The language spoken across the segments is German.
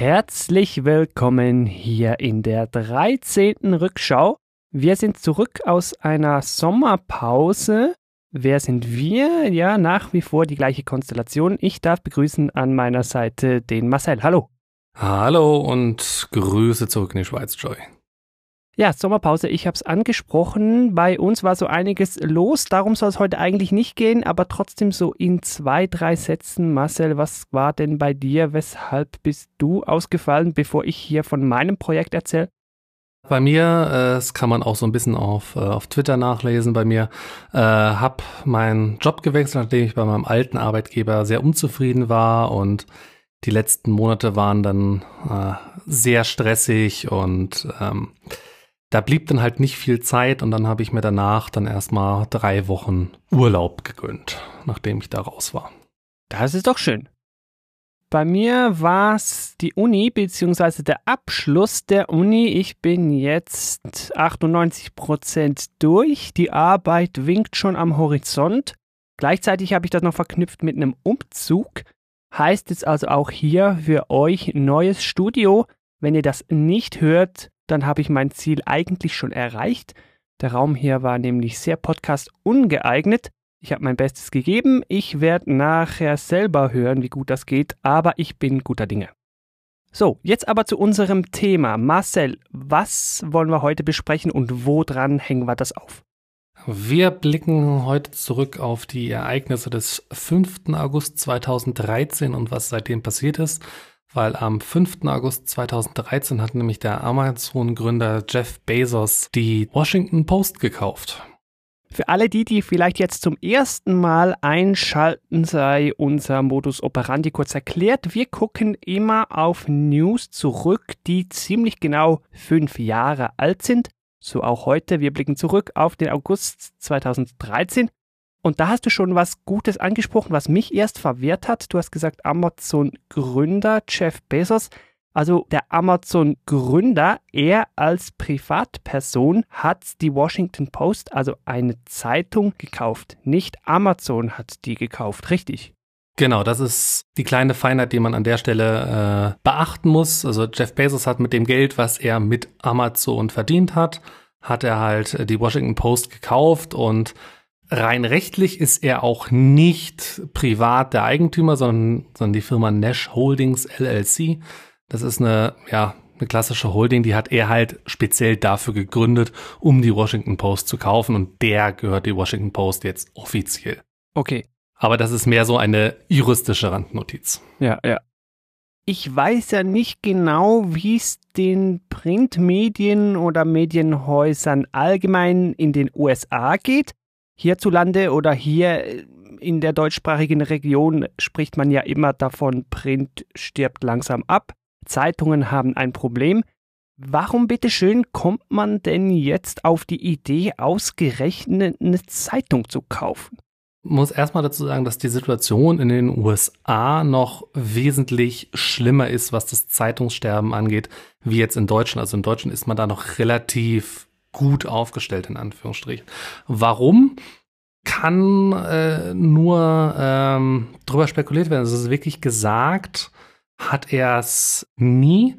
Herzlich willkommen hier in der 13. Rückschau. Wir sind zurück aus einer Sommerpause. Wer sind wir? Ja, nach wie vor die gleiche Konstellation. Ich darf begrüßen an meiner Seite den Marcel. Hallo. Hallo und Grüße zurück in die Schweiz, Joy. Ja, Sommerpause, ich habe es angesprochen. Bei uns war so einiges los. Darum soll es heute eigentlich nicht gehen, aber trotzdem so in zwei, drei Sätzen. Marcel, was war denn bei dir? Weshalb bist du ausgefallen, bevor ich hier von meinem Projekt erzähle? Bei mir, äh, das kann man auch so ein bisschen auf, äh, auf Twitter nachlesen, bei mir äh, habe meinen Job gewechselt, nachdem ich bei meinem alten Arbeitgeber sehr unzufrieden war und die letzten Monate waren dann äh, sehr stressig und ähm, da blieb dann halt nicht viel Zeit und dann habe ich mir danach dann erstmal drei Wochen Urlaub gegönnt, nachdem ich da raus war. Das ist doch schön. Bei mir war es die Uni beziehungsweise der Abschluss der Uni. Ich bin jetzt 98 Prozent durch. Die Arbeit winkt schon am Horizont. Gleichzeitig habe ich das noch verknüpft mit einem Umzug. Heißt es also auch hier für euch neues Studio. Wenn ihr das nicht hört, dann habe ich mein Ziel eigentlich schon erreicht. Der Raum hier war nämlich sehr podcast ungeeignet. Ich habe mein Bestes gegeben. Ich werde nachher selber hören, wie gut das geht, aber ich bin guter Dinge. So, jetzt aber zu unserem Thema. Marcel, was wollen wir heute besprechen und woran hängen wir das auf? Wir blicken heute zurück auf die Ereignisse des 5. August 2013 und was seitdem passiert ist weil am 5. August 2013 hat nämlich der Amazon-Gründer Jeff Bezos die Washington Post gekauft. Für alle die, die vielleicht jetzt zum ersten Mal einschalten, sei unser Modus operandi kurz erklärt. Wir gucken immer auf News zurück, die ziemlich genau fünf Jahre alt sind. So auch heute. Wir blicken zurück auf den August 2013 und da hast du schon was Gutes angesprochen, was mich erst verwehrt hat. Du hast gesagt, Amazon-Gründer Jeff Bezos. Also der Amazon-Gründer, er als Privatperson hat die Washington Post, also eine Zeitung, gekauft. Nicht Amazon hat die gekauft, richtig? Genau, das ist die kleine Feinheit, die man an der Stelle äh, beachten muss. Also Jeff Bezos hat mit dem Geld, was er mit Amazon verdient hat, hat er halt die Washington Post gekauft und rein rechtlich ist er auch nicht privat der Eigentümer, sondern, sondern die Firma Nash Holdings LLC. Das ist eine, ja, eine klassische Holding, die hat er halt speziell dafür gegründet, um die Washington Post zu kaufen und der gehört die Washington Post jetzt offiziell. Okay. Aber das ist mehr so eine juristische Randnotiz. Ja, ja. Ich weiß ja nicht genau, wie es den Printmedien oder Medienhäusern allgemein in den USA geht hierzulande oder hier in der deutschsprachigen Region spricht man ja immer davon, Print stirbt langsam ab, Zeitungen haben ein Problem. Warum bitteschön kommt man denn jetzt auf die Idee, ausgerechnet eine Zeitung zu kaufen? Muss erstmal dazu sagen, dass die Situation in den USA noch wesentlich schlimmer ist, was das Zeitungssterben angeht, wie jetzt in Deutschland. Also in Deutschland ist man da noch relativ gut aufgestellt, in Anführungsstrichen. Warum? Kann äh, nur ähm, drüber spekuliert werden. Also es ist wirklich gesagt, hat er es nie.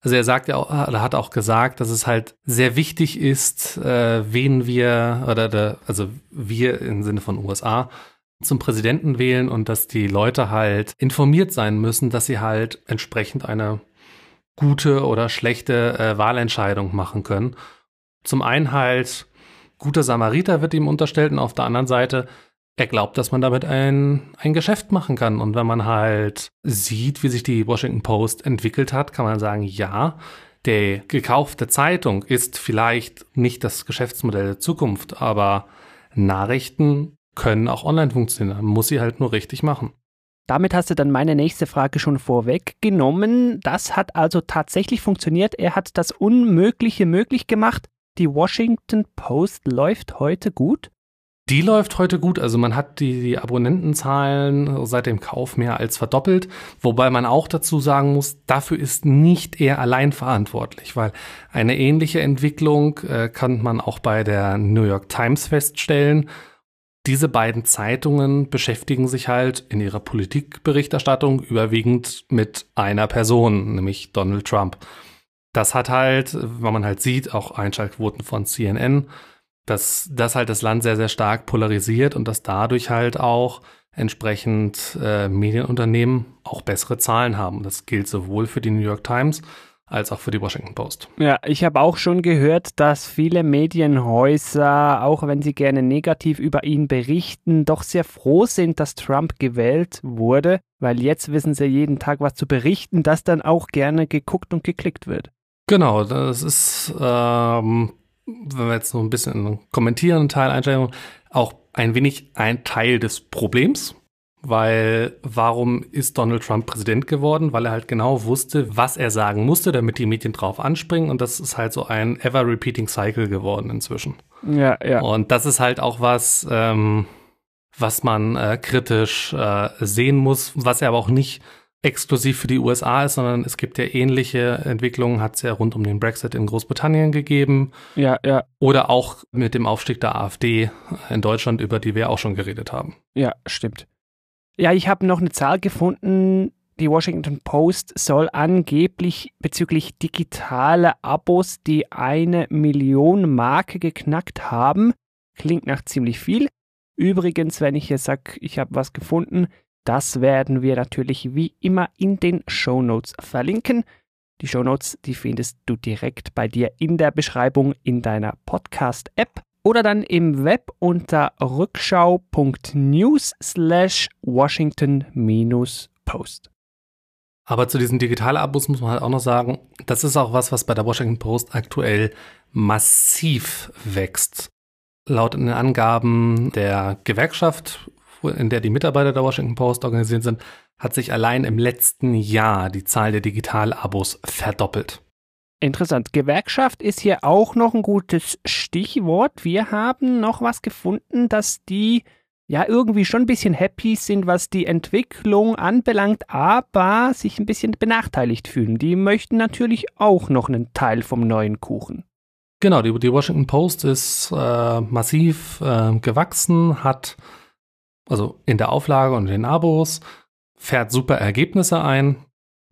Also er sagt ja auch, oder hat auch gesagt, dass es halt sehr wichtig ist, äh, wen wir, oder der, also wir im Sinne von USA, zum Präsidenten wählen und dass die Leute halt informiert sein müssen, dass sie halt entsprechend eine gute oder schlechte äh, Wahlentscheidung machen können. Zum einen halt, guter Samariter wird ihm unterstellt und auf der anderen Seite, er glaubt, dass man damit ein, ein Geschäft machen kann. Und wenn man halt sieht, wie sich die Washington Post entwickelt hat, kann man sagen, ja, der gekaufte Zeitung ist vielleicht nicht das Geschäftsmodell der Zukunft, aber Nachrichten können auch online funktionieren. Man muss sie halt nur richtig machen. Damit hast du dann meine nächste Frage schon vorweggenommen. Das hat also tatsächlich funktioniert. Er hat das Unmögliche möglich gemacht die Washington Post läuft heute gut? Die läuft heute gut. Also man hat die, die, Abonnentenzahlen seit dem Kauf mehr als verdoppelt. Wobei man auch dazu sagen muss, dafür ist nicht er allein verantwortlich, weil eine ähnliche Entwicklung äh, kann man auch bei der New York Times feststellen. diese beiden Zeitungen beschäftigen sich halt in ihrer Politikberichterstattung überwiegend mit einer Person, nämlich Donald Trump. Das hat halt, wenn man halt sieht, auch Einschaltquoten von CNN, dass das halt das Land sehr, sehr stark polarisiert und dass dadurch halt auch entsprechend äh, Medienunternehmen auch bessere Zahlen haben. Das gilt sowohl für die New York Times als auch für die Washington Post. Ja, ich habe auch schon gehört, dass viele Medienhäuser, auch wenn sie gerne negativ über ihn berichten, doch sehr froh sind, dass Trump gewählt wurde, weil jetzt wissen sie jeden Tag was zu berichten, das dann auch gerne geguckt und geklickt wird. Genau, das ist, ähm, wenn wir jetzt noch ein bisschen in den kommentierenden Teil einsteigen, auch ein wenig ein Teil des Problems, weil warum ist Donald Trump Präsident geworden? Weil er halt genau wusste, was er sagen musste, damit die Medien drauf anspringen. Und das ist halt so ein ever-repeating Cycle geworden inzwischen. Ja, ja. Und das ist halt auch was, ähm, was man äh, kritisch äh, sehen muss, was er aber auch nicht exklusiv für die USA ist, sondern es gibt ja ähnliche Entwicklungen, hat es ja rund um den Brexit in Großbritannien gegeben. Ja, ja. Oder auch mit dem Aufstieg der AfD in Deutschland, über die wir auch schon geredet haben. Ja, stimmt. Ja, ich habe noch eine Zahl gefunden. Die Washington Post soll angeblich bezüglich digitaler Abos die eine Million Marke geknackt haben. Klingt nach ziemlich viel. Übrigens, wenn ich jetzt sage, ich habe was gefunden, das werden wir natürlich wie immer in den Show Notes verlinken. Die Show Notes, die findest du direkt bei dir in der Beschreibung in deiner Podcast-App oder dann im Web unter rückschau.news slash Washington-Post. Aber zu diesen Digitalabos muss man halt auch noch sagen, das ist auch was, was bei der Washington Post aktuell massiv wächst. Laut den Angaben der Gewerkschaft, in der die Mitarbeiter der Washington Post organisiert sind, hat sich allein im letzten Jahr die Zahl der Digitalabos verdoppelt. Interessant. Gewerkschaft ist hier auch noch ein gutes Stichwort. Wir haben noch was gefunden, dass die ja irgendwie schon ein bisschen happy sind, was die Entwicklung anbelangt, aber sich ein bisschen benachteiligt fühlen. Die möchten natürlich auch noch einen Teil vom neuen Kuchen. Genau, die, die Washington Post ist äh, massiv äh, gewachsen, hat also in der Auflage und in den Abos, fährt super Ergebnisse ein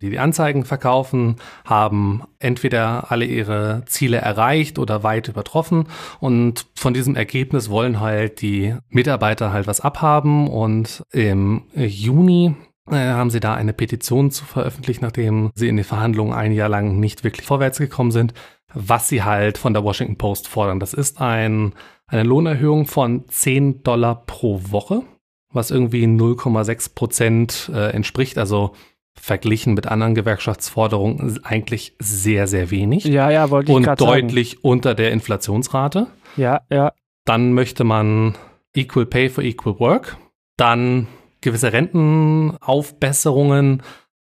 die die Anzeigen verkaufen, haben entweder alle ihre Ziele erreicht oder weit übertroffen und von diesem Ergebnis wollen halt die Mitarbeiter halt was abhaben und im Juni äh, haben sie da eine Petition zu veröffentlichen, nachdem sie in den Verhandlungen ein Jahr lang nicht wirklich vorwärts gekommen sind, was sie halt von der Washington Post fordern. Das ist ein, eine Lohnerhöhung von 10 Dollar pro Woche, was irgendwie 0,6 Prozent äh, entspricht. Also verglichen mit anderen Gewerkschaftsforderungen eigentlich sehr, sehr wenig. Ja, ja, wollte ich Und deutlich sagen. unter der Inflationsrate. Ja, ja. Dann möchte man Equal Pay for Equal Work. Dann gewisse Rentenaufbesserungen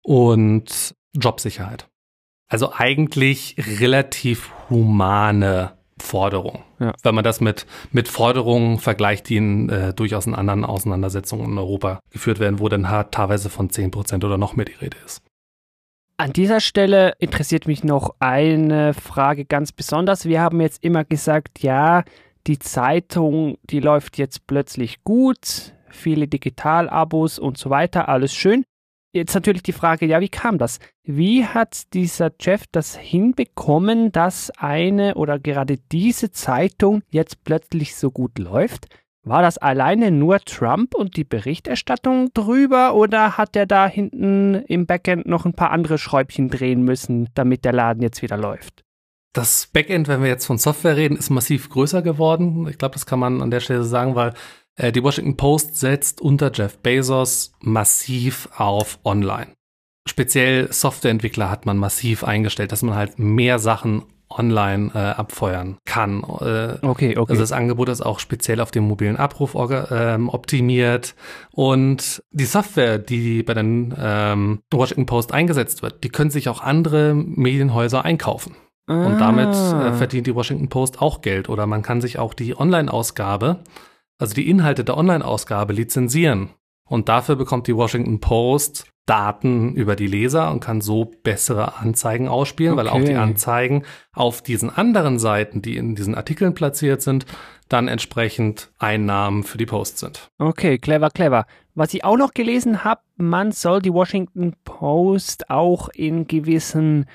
und Jobsicherheit. Also eigentlich relativ humane Forderung. Ja. Wenn man das mit, mit Forderungen vergleicht, die in äh, durchaus in anderen Auseinandersetzungen in Europa geführt werden, wo dann halt teilweise von 10% oder noch mehr die Rede ist. An dieser Stelle interessiert mich noch eine Frage ganz besonders. Wir haben jetzt immer gesagt, ja, die Zeitung, die läuft jetzt plötzlich gut, viele Digitalabos und so weiter, alles schön. Jetzt natürlich die Frage, ja, wie kam das? Wie hat dieser Jeff das hinbekommen, dass eine oder gerade diese Zeitung jetzt plötzlich so gut läuft? War das alleine nur Trump und die Berichterstattung drüber oder hat er da hinten im Backend noch ein paar andere Schräubchen drehen müssen, damit der Laden jetzt wieder läuft? Das Backend, wenn wir jetzt von Software reden, ist massiv größer geworden. Ich glaube, das kann man an der Stelle sagen, weil die Washington Post setzt unter Jeff Bezos massiv auf Online. Speziell Softwareentwickler hat man massiv eingestellt, dass man halt mehr Sachen online äh, abfeuern kann. Äh, okay, okay. Also das Angebot ist auch speziell auf den mobilen Abruf ähm, optimiert. Und die Software, die bei den ähm, Washington Post eingesetzt wird, die können sich auch andere Medienhäuser einkaufen. Ah. Und damit äh, verdient die Washington Post auch Geld. Oder man kann sich auch die Online-Ausgabe also die Inhalte der Online-Ausgabe lizenzieren. Und dafür bekommt die Washington Post Daten über die Leser und kann so bessere Anzeigen ausspielen, okay. weil auch die Anzeigen auf diesen anderen Seiten, die in diesen Artikeln platziert sind, dann entsprechend Einnahmen für die Post sind. Okay, clever, clever. Was ich auch noch gelesen habe, man soll die Washington Post auch in gewissen,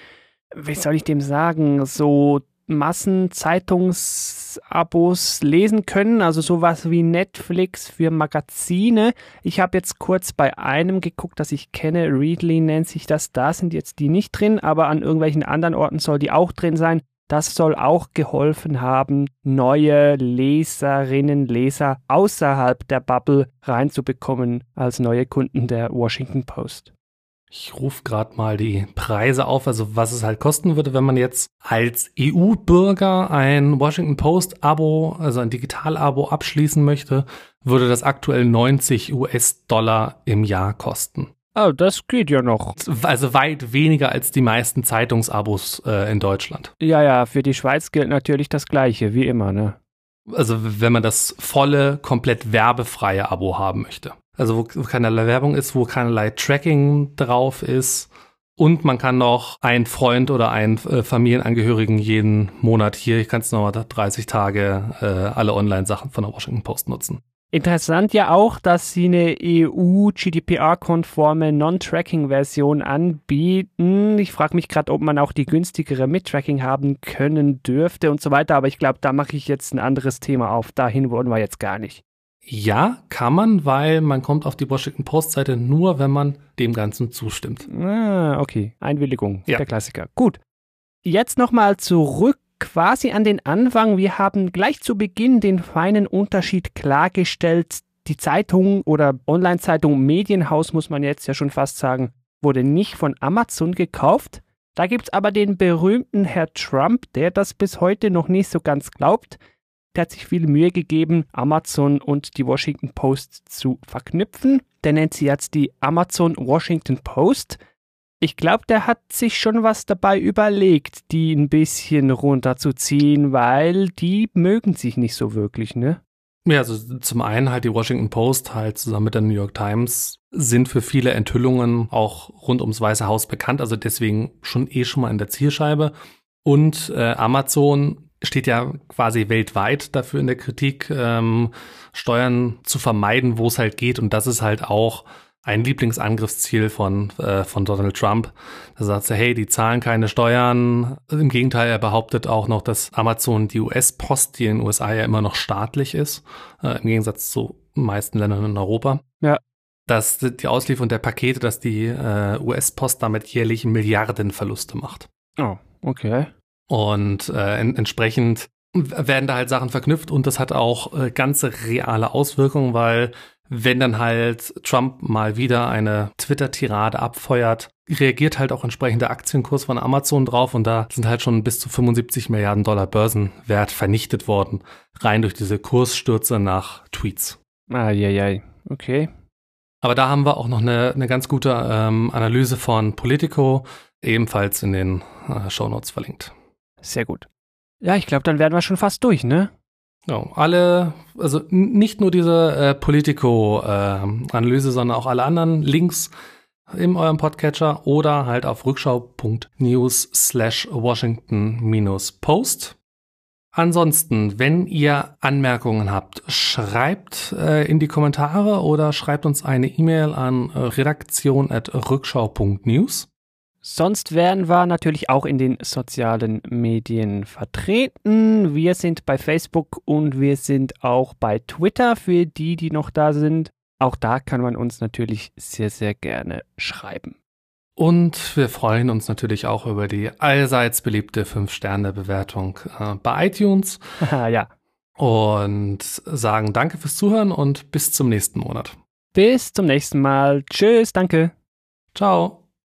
wie soll ich dem sagen, so Massenzeitungsabos lesen können, also sowas wie Netflix für Magazine. Ich habe jetzt kurz bei einem geguckt, das ich kenne, Readly nennt sich das, da sind jetzt die nicht drin, aber an irgendwelchen anderen Orten soll die auch drin sein. Das soll auch geholfen haben, neue Leserinnen, Leser außerhalb der Bubble reinzubekommen als neue Kunden der Washington Post. Ich rufe gerade mal die Preise auf, also was es halt kosten würde, wenn man jetzt als EU-Bürger ein Washington Post-Abo, also ein Digital-Abo abschließen möchte, würde das aktuell 90 US-Dollar im Jahr kosten. Oh, das geht ja noch. Also weit weniger als die meisten Zeitungsabos äh, in Deutschland. Ja, ja, für die Schweiz gilt natürlich das Gleiche, wie immer, ne? Also wenn man das volle, komplett werbefreie Abo haben möchte. Also wo, wo keinerlei Werbung ist, wo keinerlei Tracking drauf ist. Und man kann noch einen Freund oder einen äh, Familienangehörigen jeden Monat hier, ich kann es nochmal 30 Tage, äh, alle Online-Sachen von der Washington Post nutzen. Interessant ja auch, dass sie eine EU-GDPR-konforme Non-Tracking-Version anbieten. Ich frage mich gerade, ob man auch die günstigere mit Tracking haben können dürfte und so weiter, aber ich glaube, da mache ich jetzt ein anderes Thema auf. Dahin wollen wir jetzt gar nicht. Ja, kann man, weil man kommt auf die Washington Post-Seite nur, wenn man dem Ganzen zustimmt. Ah, okay. Einwilligung, ja. der Klassiker. Gut. Jetzt nochmal zurück quasi an den Anfang. Wir haben gleich zu Beginn den feinen Unterschied klargestellt. Die Zeitung oder Online-Zeitung Medienhaus, muss man jetzt ja schon fast sagen, wurde nicht von Amazon gekauft. Da gibt es aber den berühmten Herr Trump, der das bis heute noch nicht so ganz glaubt. Der hat sich viel Mühe gegeben, Amazon und die Washington Post zu verknüpfen. Der nennt sie jetzt die Amazon Washington Post. Ich glaube, der hat sich schon was dabei überlegt, die ein bisschen runterzuziehen, weil die mögen sich nicht so wirklich, ne? Ja, also zum einen halt die Washington Post halt zusammen mit der New York Times sind für viele Enthüllungen auch rund ums Weiße Haus bekannt, also deswegen schon eh schon mal in der Zielscheibe. Und äh, Amazon steht ja quasi weltweit dafür in der Kritik, ähm, Steuern zu vermeiden, wo es halt geht. Und das ist halt auch ein Lieblingsangriffsziel von, äh, von Donald Trump. Da sagt er, hey, die zahlen keine Steuern. Im Gegenteil, er behauptet auch noch, dass Amazon die US-Post, die in den USA ja immer noch staatlich ist, äh, im Gegensatz zu meisten Ländern in Europa. Ja. Dass die Auslieferung der Pakete, dass die äh, US-Post damit jährlich Milliardenverluste macht. Oh, okay. Und äh, en entsprechend werden da halt Sachen verknüpft und das hat auch äh, ganze reale Auswirkungen, weil wenn dann halt Trump mal wieder eine Twitter-Tirade abfeuert, reagiert halt auch entsprechend der Aktienkurs von Amazon drauf und da sind halt schon bis zu 75 Milliarden Dollar Börsenwert vernichtet worden, rein durch diese Kursstürze nach Tweets. Ah, ja, ja, okay. Aber da haben wir auch noch eine, eine ganz gute ähm, Analyse von Politico, ebenfalls in den äh, Shownotes verlinkt. Sehr gut. Ja, ich glaube, dann werden wir schon fast durch, ne? Ja, alle, also nicht nur diese äh, Politico-Analyse, äh, sondern auch alle anderen Links in eurem Podcatcher oder halt auf rückschau.news slash Washington-Post. Ansonsten, wenn ihr Anmerkungen habt, schreibt äh, in die Kommentare oder schreibt uns eine E-Mail an redaktion.rückschau.news. Sonst werden wir natürlich auch in den sozialen Medien vertreten. Wir sind bei Facebook und wir sind auch bei Twitter für die, die noch da sind. Auch da kann man uns natürlich sehr, sehr gerne schreiben. Und wir freuen uns natürlich auch über die allseits beliebte 5-Sterne-Bewertung äh, bei iTunes. ja. Und sagen danke fürs Zuhören und bis zum nächsten Monat. Bis zum nächsten Mal. Tschüss, danke. Ciao.